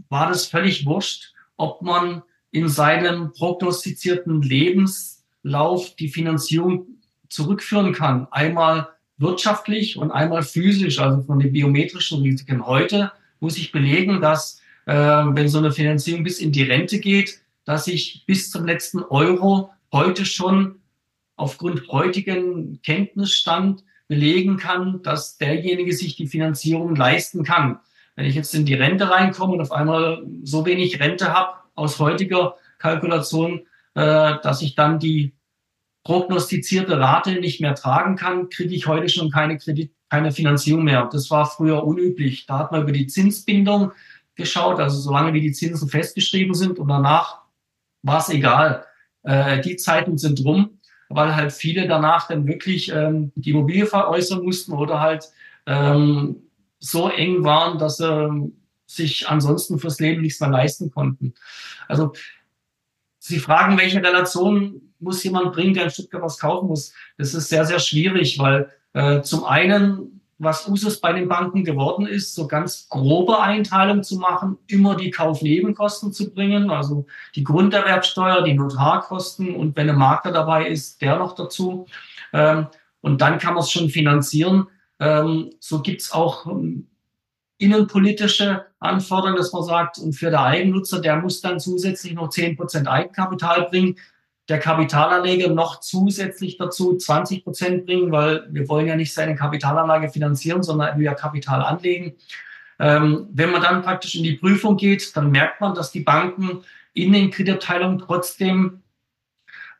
war das völlig wurscht, ob man in seinem prognostizierten Lebenslauf die Finanzierung zurückführen kann. Einmal wirtschaftlich und einmal physisch, also von den biometrischen Risiken. Heute muss ich belegen, dass äh, wenn so eine Finanzierung bis in die Rente geht, dass ich bis zum letzten Euro heute schon aufgrund heutigen Kenntnisstand belegen kann, dass derjenige sich die Finanzierung leisten kann. Wenn ich jetzt in die Rente reinkomme und auf einmal so wenig Rente habe aus heutiger Kalkulation, äh, dass ich dann die prognostizierte Rate nicht mehr tragen kann, kriege ich heute schon keine Kredit, keine Finanzierung mehr. Das war früher unüblich. Da hat man über die Zinsbindung geschaut, also solange wie die Zinsen festgeschrieben sind und danach war es egal. Äh, die Zeiten sind rum, weil halt viele danach dann wirklich ähm, die Immobilie veräußern mussten oder halt ähm, so eng waren, dass sie sich ansonsten fürs Leben nichts mehr leisten konnten. Also Sie fragen, welche Relation muss jemand bringen, der in Stuttgart was kaufen muss. Das ist sehr, sehr schwierig, weil äh, zum einen, was Usus bei den Banken geworden ist, so ganz grobe Einteilung zu machen, immer die Kaufnebenkosten zu bringen, also die Grunderwerbsteuer, die Notarkosten und wenn ein Makler dabei ist, der noch dazu. Ähm, und dann kann man es schon finanzieren. Ähm, so gibt's auch ähm, innenpolitische Anforderungen, dass man sagt, und für der Eigennutzer, der muss dann zusätzlich noch zehn Prozent Eigenkapital bringen, der Kapitalanleger noch zusätzlich dazu 20 Prozent bringen, weil wir wollen ja nicht seine Kapitalanlage finanzieren, sondern wir Kapital anlegen. Ähm, wenn man dann praktisch in die Prüfung geht, dann merkt man, dass die Banken in den Kreditabteilungen trotzdem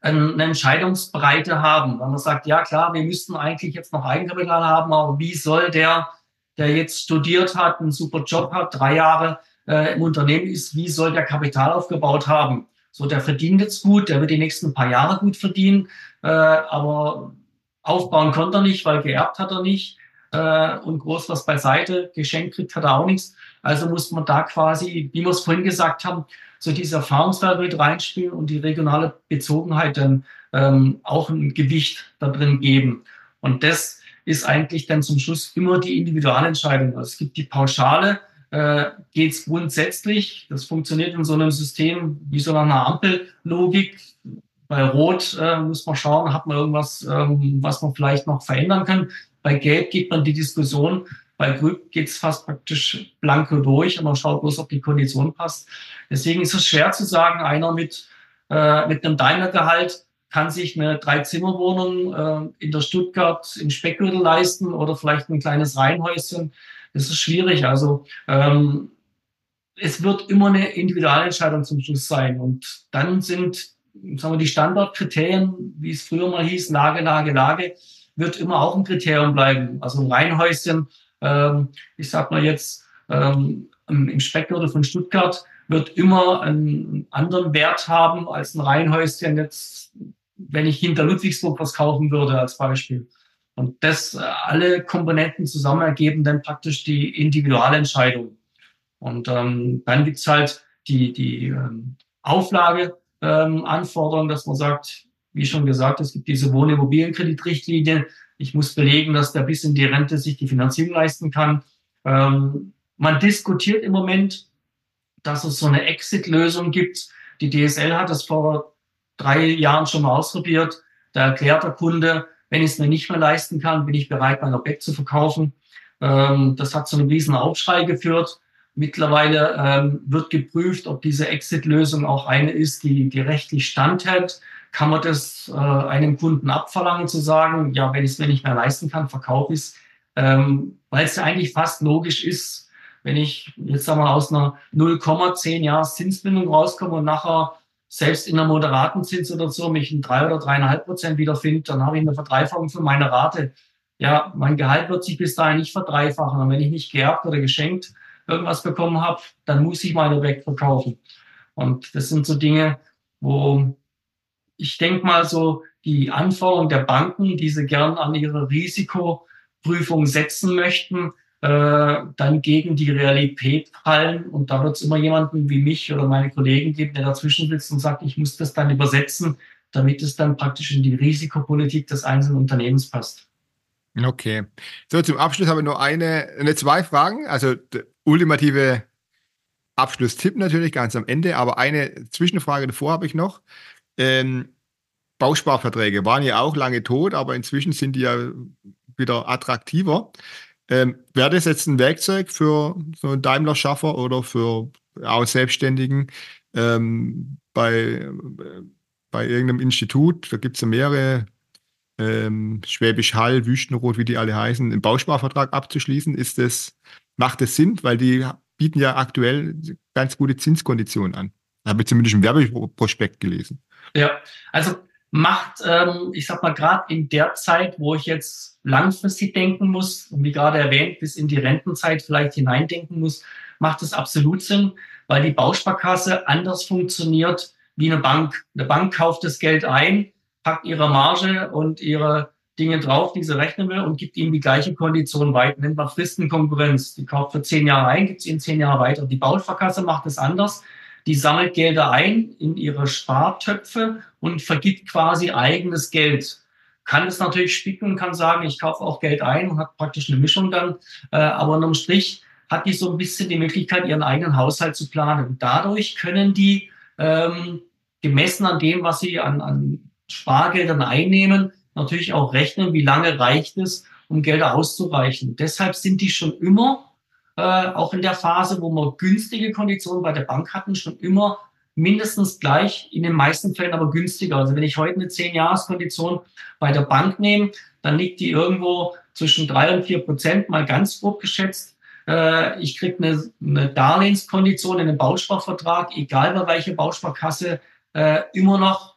eine Entscheidungsbreite haben. Wenn man sagt, ja klar, wir müssten eigentlich jetzt noch Eigenkapital haben, aber wie soll der, der jetzt studiert hat, einen super Job hat, drei Jahre äh, im Unternehmen ist, wie soll der Kapital aufgebaut haben? So, der verdient jetzt gut, der wird die nächsten paar Jahre gut verdienen, äh, aber aufbauen konnte er nicht, weil geerbt hat er nicht äh, und groß was beiseite, geschenkt kriegt hat er auch nichts. Also muss man da quasi, wie wir es vorhin gesagt haben, so diese Erfahrungswert mit reinspielen und die regionale Bezogenheit dann ähm, auch ein Gewicht da drin geben. Und das ist eigentlich dann zum Schluss immer die Individualentscheidung. Also es gibt die Pauschale, äh, geht es grundsätzlich, das funktioniert in so einem System wie so einer Ampellogik. Bei Rot äh, muss man schauen, hat man irgendwas, ähm, was man vielleicht noch verändern kann. Bei Gelb geht man die Diskussion, bei Grün geht es fast praktisch blanko durch und man schaut bloß, ob die Kondition passt. Deswegen ist es schwer zu sagen, einer mit, äh, mit einem Daimler-Gehalt kann sich eine Dreizimmerwohnung äh, in der Stuttgart im Speckgürtel leisten oder vielleicht ein kleines Reihenhäuschen. Das ist schwierig. Also ähm, es wird immer eine Individualentscheidung zum Schluss sein. Und dann sind sagen wir, die Standardkriterien, wie es früher mal hieß, Lage, Lage, Lage, wird immer auch ein Kriterium bleiben. Also ein Reihenhäuschen, ich sag mal jetzt ähm, im Speckgürtel von Stuttgart, wird immer einen anderen Wert haben als ein Reihenhäuschen jetzt, wenn ich hinter Ludwigsburg was kaufen würde als Beispiel. Und das äh, alle Komponenten zusammen ergeben dann praktisch die Individualentscheidung. Und ähm, dann gibt's halt die, die ähm, Auflageanforderung, ähm, dass man sagt, wie schon gesagt, es gibt diese Wohnimmobilienkreditrichtlinie. Ich muss belegen, dass der bis in die Rente sich die Finanzierung leisten kann. Ähm, man diskutiert im Moment, dass es so eine Exit-Lösung gibt. Die DSL hat das vor drei Jahren schon mal ausprobiert. Da erklärt der Kunde, wenn ich es mir nicht mehr leisten kann, bin ich bereit, mein Objekt zu verkaufen. Ähm, das hat zu einem riesen Aufschrei geführt. Mittlerweile ähm, wird geprüft, ob diese Exit-Lösung auch eine ist, die, die rechtlich standhält. Kann man das äh, einem Kunden abverlangen, zu sagen, ja, wenn ich es mir nicht mehr leisten kann, verkaufe ich es. Ähm, Weil es ja eigentlich fast logisch ist, wenn ich jetzt sagen wir aus einer 0,10 Jahres Zinsbindung rauskomme und nachher selbst in einer moderaten Zins oder so mich in drei oder dreieinhalb Prozent wiederfinde, dann habe ich eine Verdreifachung für meine Rate. Ja, mein Gehalt wird sich bis dahin nicht verdreifachen. Und wenn ich nicht geerbt oder geschenkt irgendwas bekommen habe, dann muss ich meine Objekt verkaufen. Und das sind so Dinge, wo ich denke mal so die Anforderungen der Banken, die sie gern an ihre Risikoprüfung setzen möchten, äh, dann gegen die Realität fallen. Und da wird es immer jemanden wie mich oder meine Kollegen geben, der dazwischen sitzt und sagt, ich muss das dann übersetzen, damit es dann praktisch in die Risikopolitik des einzelnen Unternehmens passt. Okay. So, zum Abschluss habe ich noch eine, eine zwei Fragen. Also ultimative Abschlusstipp natürlich ganz am Ende, aber eine Zwischenfrage davor habe ich noch. Ähm, Bausparverträge waren ja auch lange tot, aber inzwischen sind die ja wieder attraktiver. Ähm, Wäre das jetzt ein Werkzeug für so einen Daimler-Schaffer oder für auch Selbstständigen ähm, bei, bei irgendeinem Institut? Da gibt es ja mehrere, ähm, Schwäbisch Hall, Wüstenrot, wie die alle heißen, einen Bausparvertrag abzuschließen. Ist das, macht das Sinn? Weil die bieten ja aktuell ganz gute Zinskonditionen an. Habe ich zumindest im Werbeprospekt gelesen. Ja, also macht, ähm, ich sag mal, gerade in der Zeit, wo ich jetzt langfristig denken muss und wie gerade erwähnt, bis in die Rentenzeit vielleicht hineindenken muss, macht es absolut Sinn, weil die Bausparkasse anders funktioniert wie eine Bank. Eine Bank kauft das Geld ein, packt ihre Marge und ihre Dinge drauf, die sie rechnen will und gibt ihnen die gleiche Kondition weiter. Nennt man Fristenkonkurrenz. Die kauft für zehn Jahre ein, gibt sie in zehn Jahre weiter. Die Bausparkasse macht es anders. Die sammelt Gelder ein in ihre Spartöpfe und vergibt quasi eigenes Geld. Kann es natürlich spicken und kann sagen, ich kaufe auch Geld ein und hat praktisch eine Mischung dann. Äh, aber unterm Strich hat die so ein bisschen die Möglichkeit, ihren eigenen Haushalt zu planen. Und dadurch können die ähm, gemessen an dem, was sie an, an Spargeldern einnehmen, natürlich auch rechnen, wie lange reicht es, um Gelder auszureichen. Deshalb sind die schon immer äh, auch in der Phase, wo wir günstige Konditionen bei der Bank hatten, schon immer mindestens gleich, in den meisten Fällen aber günstiger. Also wenn ich heute eine 10-Jahres-Kondition bei der Bank nehme, dann liegt die irgendwo zwischen drei und vier Prozent, mal ganz grob geschätzt. Äh, ich kriege eine, eine Darlehenskondition in einem Bausparvertrag, egal bei welcher Bausparkasse, äh, immer noch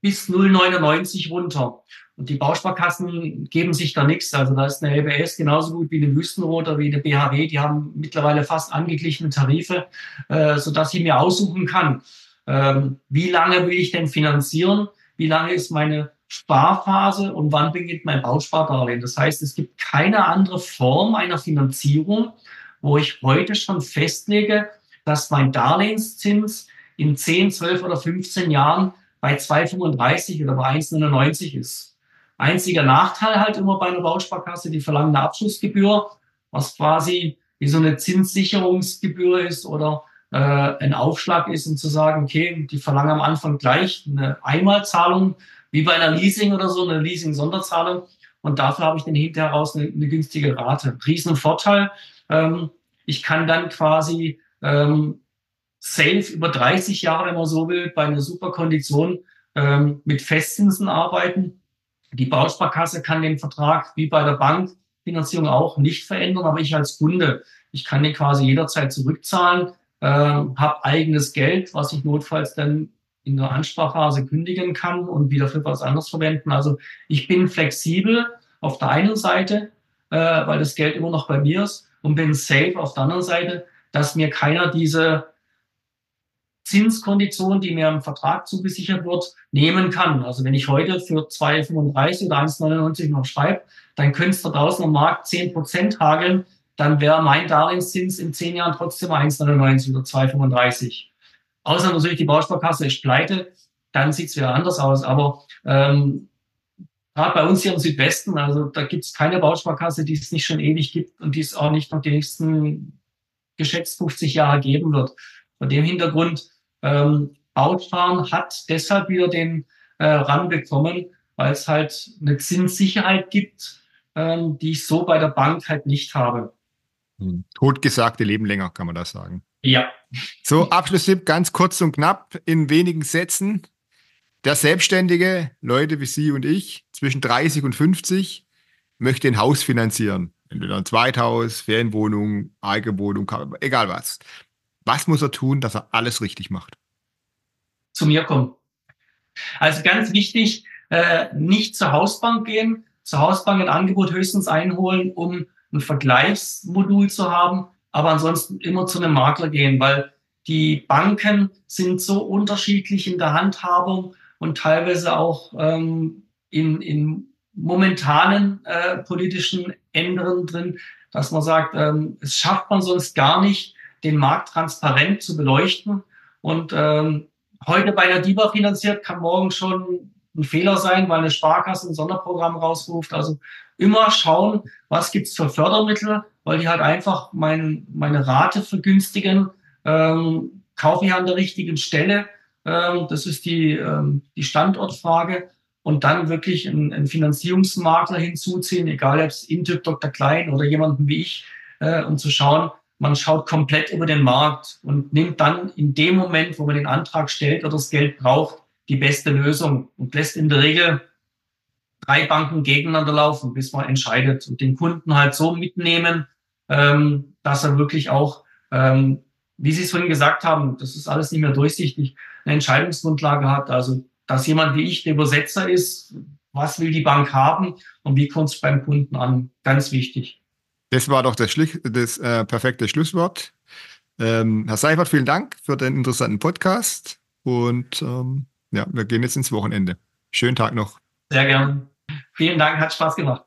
bis 0,99 runter. Und die Bausparkassen geben sich da nichts. Also da ist eine LBS genauso gut wie eine Wüstenrot oder wie eine BHW. Die haben mittlerweile fast angeglichene Tarife, äh, sodass ich mir aussuchen kann, ähm, wie lange will ich denn finanzieren, wie lange ist meine Sparphase und wann beginnt mein Bauspardarlehen. Das heißt, es gibt keine andere Form einer Finanzierung, wo ich heute schon festlege, dass mein Darlehenszins in 10, 12 oder 15 Jahren bei 2,35 oder bei 1,99 ist. Einziger Nachteil halt immer bei einer Bausparkasse, die verlangen eine Abschlussgebühr, was quasi wie so eine Zinssicherungsgebühr ist oder äh, ein Aufschlag ist, um zu sagen, okay, die verlangen am Anfang gleich eine Einmalzahlung, wie bei einer Leasing oder so, eine Leasing-Sonderzahlung. Und dafür habe ich dann hinterher raus eine, eine günstige Rate. Riesen Vorteil. Ähm, ich kann dann quasi ähm, safe über 30 Jahre, wenn man so will, bei einer super Kondition ähm, mit Festzinsen arbeiten. Die Bausparkasse kann den Vertrag wie bei der Bankfinanzierung auch nicht verändern, aber ich als Kunde, ich kann den quasi jederzeit zurückzahlen, äh, habe eigenes Geld, was ich notfalls dann in der Ansparphase kündigen kann und wieder für was anderes verwenden. Also ich bin flexibel auf der einen Seite, äh, weil das Geld immer noch bei mir ist und bin safe auf der anderen Seite, dass mir keiner diese Zinskondition, die mir im Vertrag zugesichert wird, nehmen kann. Also wenn ich heute für 2,35 oder 1,99 noch schreibe, dann könnte es da draußen am Markt 10 Prozent hageln, dann wäre mein Darlehenszins in 10 Jahren trotzdem 1,99 oder 2,35. Außer natürlich die Bausparkasse ist pleite, dann sieht es wieder anders aus. Aber ähm, gerade bei uns hier im Südwesten, also da gibt es keine Bausparkasse, die es nicht schon ewig gibt und die es auch nicht noch die nächsten geschätzt 50 Jahre geben wird. Vor dem Hintergrund ähm, Bautfahren hat deshalb wieder den äh, Rang bekommen, weil es halt eine Zinssicherheit gibt, ähm, die ich so bei der Bank halt nicht habe. Hm. Totgesagte leben länger, kann man das sagen. Ja. So, Abschlusstipp ganz kurz und knapp in wenigen Sätzen. Der Selbstständige, Leute wie Sie und ich, zwischen 30 und 50, möchte ein Haus finanzieren. Entweder ein Zweithaus, Ferienwohnung, Eigenwohnung, egal was. Was muss er tun, dass er alles richtig macht? Zu mir kommen. Also ganz wichtig, äh, nicht zur Hausbank gehen, zur Hausbank ein Angebot höchstens einholen, um ein Vergleichsmodul zu haben, aber ansonsten immer zu einem Makler gehen, weil die Banken sind so unterschiedlich in der Handhabung und teilweise auch ähm, in, in momentanen äh, politischen Änderungen drin, dass man sagt, ähm, es schafft man sonst gar nicht, den Markt transparent zu beleuchten. Und ähm, heute bei der DIBA finanziert kann morgen schon ein Fehler sein, weil eine Sparkasse ein Sonderprogramm rausruft. Also immer schauen, was gibt's für Fördermittel, weil die halt einfach mein, meine Rate vergünstigen. Ähm, kaufe ich an der richtigen Stelle? Ähm, das ist die, ähm, die Standortfrage. Und dann wirklich einen, einen Finanzierungsmakler hinzuziehen, egal ob es Intyp Dr. Klein oder jemanden wie ich, äh, um zu schauen, man schaut komplett über den Markt und nimmt dann in dem Moment, wo man den Antrag stellt oder das Geld braucht, die beste Lösung und lässt in der Regel drei Banken gegeneinander laufen, bis man entscheidet und den Kunden halt so mitnehmen, ähm, dass er wirklich auch, ähm, wie Sie es vorhin gesagt haben, das ist alles nicht mehr durchsichtig, eine Entscheidungsgrundlage hat. Also, dass jemand wie ich der Übersetzer ist, was will die Bank haben und wie kommt es beim Kunden an, ganz wichtig. Das war doch das, Schlich das äh, perfekte Schlusswort. Ähm, Herr Seifert, vielen Dank für den interessanten Podcast und ähm, ja, wir gehen jetzt ins Wochenende. Schönen Tag noch. Sehr gerne. Vielen Dank, hat Spaß gemacht.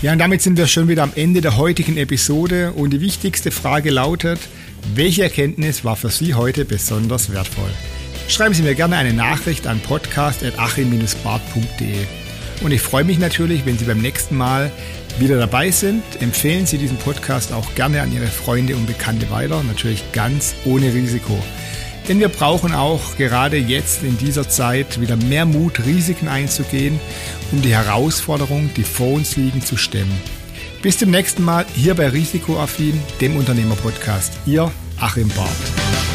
Ja, und damit sind wir schon wieder am Ende der heutigen Episode und die wichtigste Frage lautet, welche Erkenntnis war für Sie heute besonders wertvoll? Schreiben Sie mir gerne eine Nachricht an podcast.achim-bart.de. Und ich freue mich natürlich, wenn Sie beim nächsten Mal wieder dabei sind. Empfehlen Sie diesen Podcast auch gerne an Ihre Freunde und Bekannte weiter, natürlich ganz ohne Risiko. Denn wir brauchen auch gerade jetzt in dieser Zeit wieder mehr Mut, Risiken einzugehen, um die Herausforderungen, die vor uns liegen, zu stemmen. Bis zum nächsten Mal hier bei Risikoaffin, dem Unternehmerpodcast. Ihr Achim Barth.